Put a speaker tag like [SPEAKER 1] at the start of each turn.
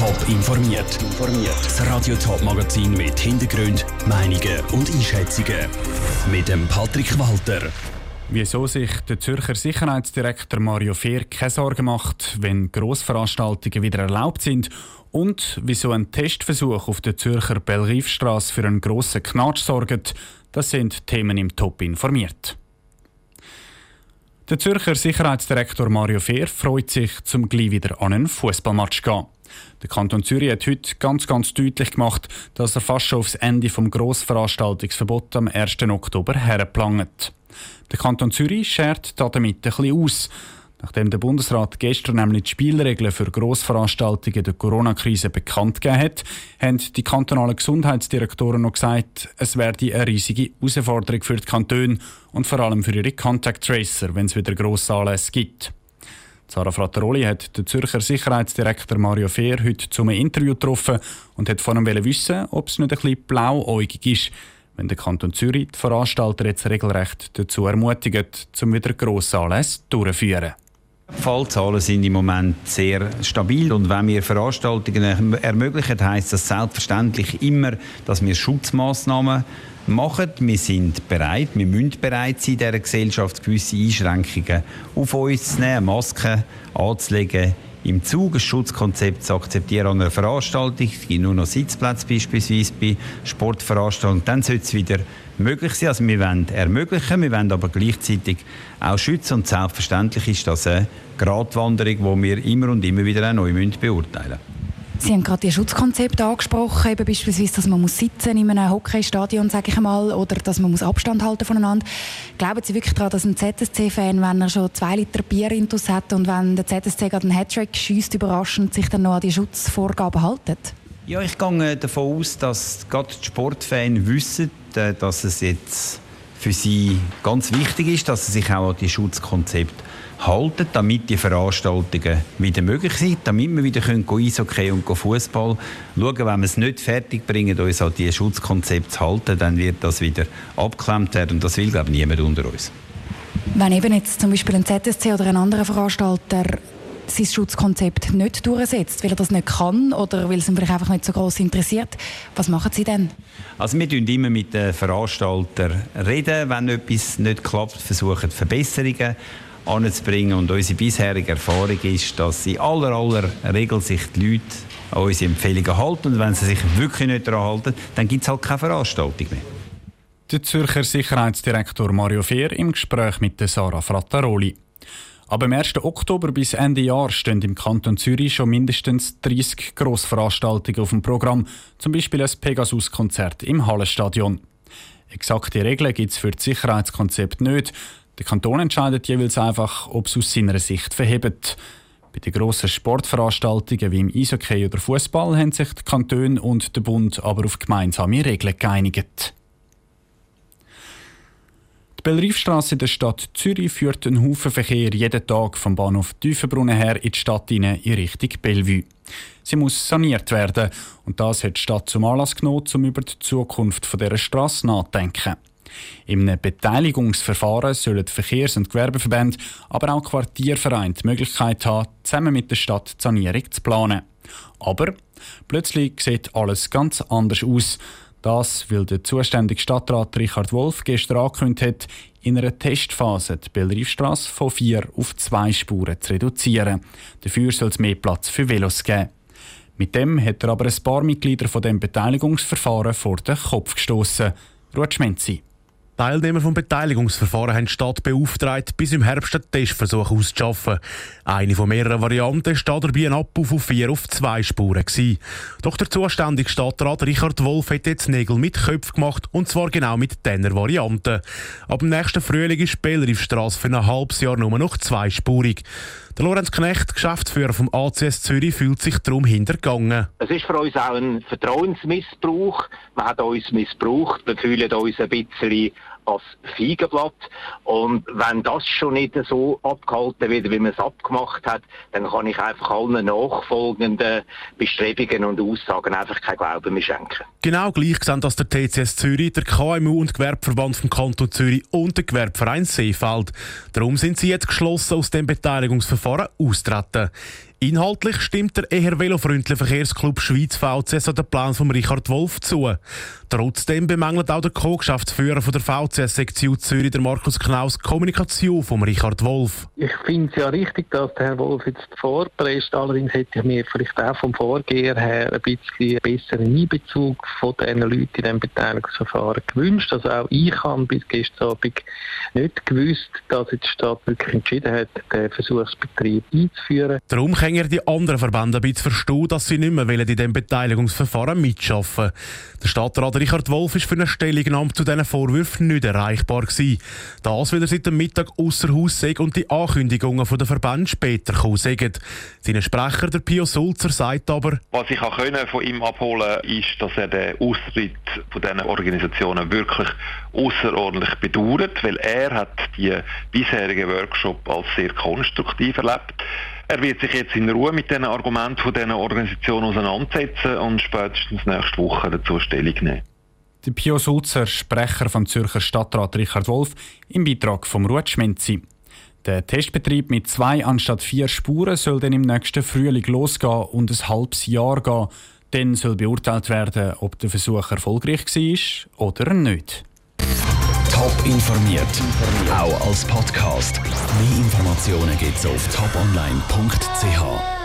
[SPEAKER 1] Top informiert. Das Radio Top Magazin mit Hintergrund, Meinungen und Einschätzungen mit dem Patrick Walter.
[SPEAKER 2] Wieso sich der Zürcher Sicherheitsdirektor Mario Fehr keine Sorgen macht, wenn Grossveranstaltungen wieder erlaubt sind und wieso ein Testversuch auf der Zürcher Bellriefstrasse für einen grossen Knatsch sorgt, das sind Themen im Top informiert. Der Zürcher Sicherheitsdirektor Mario Fehr freut sich, zum gleich wieder an einen Fußballmatch zu gehen. Der Kanton Zürich hat heute ganz, ganz deutlich gemacht, dass er fast schon aufs Ende des Grossveranstaltungsverbots am 1. Oktober herplangt. Der Kanton Zürich schert damit ein bisschen aus. Nachdem der Bundesrat gestern nämlich die Spielregeln für Grossveranstaltungen der Corona-Krise bekannt gegeben hat, haben die kantonalen Gesundheitsdirektoren noch gesagt, es werde eine riesige Herausforderung für die Kantone und vor allem für ihre Contact Tracer, wenn es wieder grosse Anlässe gibt. Sarah Frattaroli hat den Zürcher Sicherheitsdirektor Mario Fehr heute zum Interview getroffen und hat von ihm wissen, ob es nicht ein bisschen blauäugig ist, wenn der Kanton Zürich die Veranstalter jetzt regelrecht dazu ermutigt, zum wieder grosse Anlässe durchzuführen.
[SPEAKER 3] Die Fallzahlen sind im Moment sehr stabil und wenn wir Veranstaltungen ermöglichen, heißt das selbstverständlich immer, dass wir Schutzmaßnahmen machen. Wir sind bereit, wir müssen bereit sein, dieser Gesellschaft gewisse Einschränkungen auf uns zu nehmen, Masken anzulegen, im Zug ein Schutzkonzept zu akzeptieren an einer Veranstaltung. Es gibt nur noch Sitzplätze beispielsweise bei Sportveranstaltungen. Dann sollte es wieder möglich sein. Also wir wollen ermöglichen, wir wollen aber gleichzeitig auch schützen. Und selbstverständlich ist das eine Gratwanderung, die wir immer und immer wieder auch neu beurteilen müssen.
[SPEAKER 4] Sie haben gerade die Schutzkonzepte angesprochen, eben beispielsweise, dass man muss sitzen in einem Hockeystadion, sage ich einmal, oder dass man muss Abstand halten voneinander. Glauben Sie wirklich daran, dass ein ZSC-Fan, wenn er schon zwei Liter Bier intus hat und wenn der ZSC gerade einen Hattrick schießt, überraschend sich dann noch an die Schutzvorgaben halten?
[SPEAKER 3] Ja, ich gehe davon aus, dass gerade die Sportfans wissen, äh, dass es jetzt für sie ganz wichtig ist, dass sie sich auch an die Schutzkonzepte halten, damit die Veranstaltungen wieder möglich sind, damit wir wieder können Eishockey und Fußball schauen. Wenn wir es nicht fertig bringen, uns an die Schutzkonzepte zu halten, dann wird das wieder abgeklemmt werden und das will, glaube ich, niemand unter uns.
[SPEAKER 4] Wenn eben jetzt zum Beispiel ein ZSC oder ein anderer Veranstalter sein Schutzkonzept nicht durchsetzt, weil er das nicht kann oder weil es ihn vielleicht einfach nicht so groß interessiert. Was machen Sie denn?
[SPEAKER 3] Also wir reden immer mit den Veranstaltern reden, wenn etwas nicht klappt, versuchen Verbesserungen anzubringen. Und unsere bisherige Erfahrung ist, dass in aller, aller Regel sich die Leute an unsere Empfehlungen halten. Und wenn sie sich wirklich nicht daran halten, dann gibt es halt keine Veranstaltung mehr.
[SPEAKER 2] Der Zürcher Sicherheitsdirektor Mario Fehr im Gespräch mit Sarah Frattaroli. Aber am 1. Oktober bis Ende Jahr stehen im Kanton Zürich schon mindestens 30 Grossveranstaltungen auf dem Programm, zum Beispiel ein Pegasus-Konzert im Hallenstadion. Exakte Regeln gibt es für das Sicherheitskonzept nicht. Der Kanton entscheidet jeweils einfach, ob es aus seiner Sicht verhebt. Bei den grossen Sportveranstaltungen wie im Eishockey oder Fußball haben sich die Kantone und der Bund aber auf gemeinsame Regeln geeinigt. Die Bellriefstrasse in der Stadt Zürich führt einen Haufen Verkehr jeden Tag vom Bahnhof Tiefenbrunnen her in die Stadt in Richtung Bellevue. Sie muss saniert werden und das hat die Stadt zum Anlass genommen, um über die Zukunft dieser Strasse nachzudenken. In einem Beteiligungsverfahren sollen Verkehrs- und Gewerbeverbände, aber auch Quartiervereine die Möglichkeit haben, zusammen mit der Stadt die Sanierung zu planen. Aber plötzlich sieht alles ganz anders aus. Das, weil der zuständige Stadtrat Richard Wolf gestern angekündigt hat, in einer Testphase die Bellriefstrasse von vier auf zwei Spuren zu reduzieren. Dafür soll es mehr Platz für Velos geben. Mit dem hat er aber ein paar Mitglieder von dem Beteiligungsverfahren vor den Kopf gestoßen. Ruth Schmenzi.
[SPEAKER 5] Teilnehmer vom Beteiligungsverfahren haben die Stadt beauftragt, bis im Herbst einen Testversuch auszuschaffen. Eine von mehreren Varianten war dabei ein Abbau von vier auf zwei Spuren. Gewesen. Doch der zuständige Stadtrat Richard Wolf hat jetzt Nägel mit Köpfen gemacht, und zwar genau mit dieser Variante. Ab dem nächsten Frühling ist Bellriefstrasse für ein halbes Jahr nur noch zweispurig. Der Lorenz Knecht, Geschäftsführer vom ACS Zürich, fühlt sich darum hintergangen.
[SPEAKER 6] Es ist für uns auch ein Vertrauensmissbrauch. Man hat uns missbraucht. Wir fühlen uns ein bisschen als Feigenblatt. Und wenn das schon nicht so abgehalten wird, wie man es abgemacht hat, dann kann ich einfach allen nachfolgenden Bestrebungen und Aussagen einfach kein Glauben mehr schenken.
[SPEAKER 5] Genau gleich sehen das der TCS Zürich, der KMU und Gewerbeverband vom Kanton Zürich und der Gewerbeverein Seefeld. Darum sind sie jetzt geschlossen aus dem Beteiligungsverfahren austreten. Inhaltlich stimmt der eher velofreundliche Verkehrsclub Schweiz VCS den Plan von Richard Wolf zu. Trotzdem bemängelt auch der Co-Geschäftsführer der VCS-Sektion Zürich, der Markus Knaus, die Kommunikation von Richard Wolf.
[SPEAKER 7] Ich finde es ja richtig, dass der Herr Wolf jetzt vorpresst. Allerdings hätte ich mir vielleicht auch vom Vorgehen her ein bisschen besseren Einbezug von den Leuten in diesem Beteiligungsverfahren gewünscht. Also auch ich habe bis gestern Abend nicht gewusst, dass jetzt die Stadt wirklich entschieden hat, den Versuchsbetrieb einzuführen.
[SPEAKER 5] Darum kann er die anderen Verbände ein bisschen verstehen, dass sie nicht mehr in diesem Beteiligungsverfahren mitschaffen Der Stadtrat Richard Wolf ist für eine Stellungnahme zu diesen Vorwürfen nicht erreichbar gewesen. Das, weil er seit dem Mittag außer Haus sei und die Ankündigungen der Verbände später kommen sagen. Sein Sprecher, der Pio Sulzer, sagt aber,
[SPEAKER 8] Was ich auch von ihm abholen ist, dass er den Austritt von diesen Organisationen wirklich außerordentlich bedauert, weil er hat die bisherigen Workshop als sehr konstruktiv erlebt. Er wird sich jetzt in Ruhe mit den Argumenten von diesen Organisationen auseinandersetzen und spätestens nächste Woche dazu Stellung nehmen.
[SPEAKER 2] Der Pio Sulzer, Sprecher vom Zürcher Stadtrat Richard Wolf, im Beitrag vom Ruth Schmenzi. Der Testbetrieb mit zwei anstatt vier Spuren soll dann im nächsten Frühling losgehen und ein halbes Jahr gehen. Dann soll beurteilt werden, ob der Versuch erfolgreich war oder nicht.
[SPEAKER 1] Top informiert, auch als Podcast. Mehr Informationen gibt es auf toponline.ch.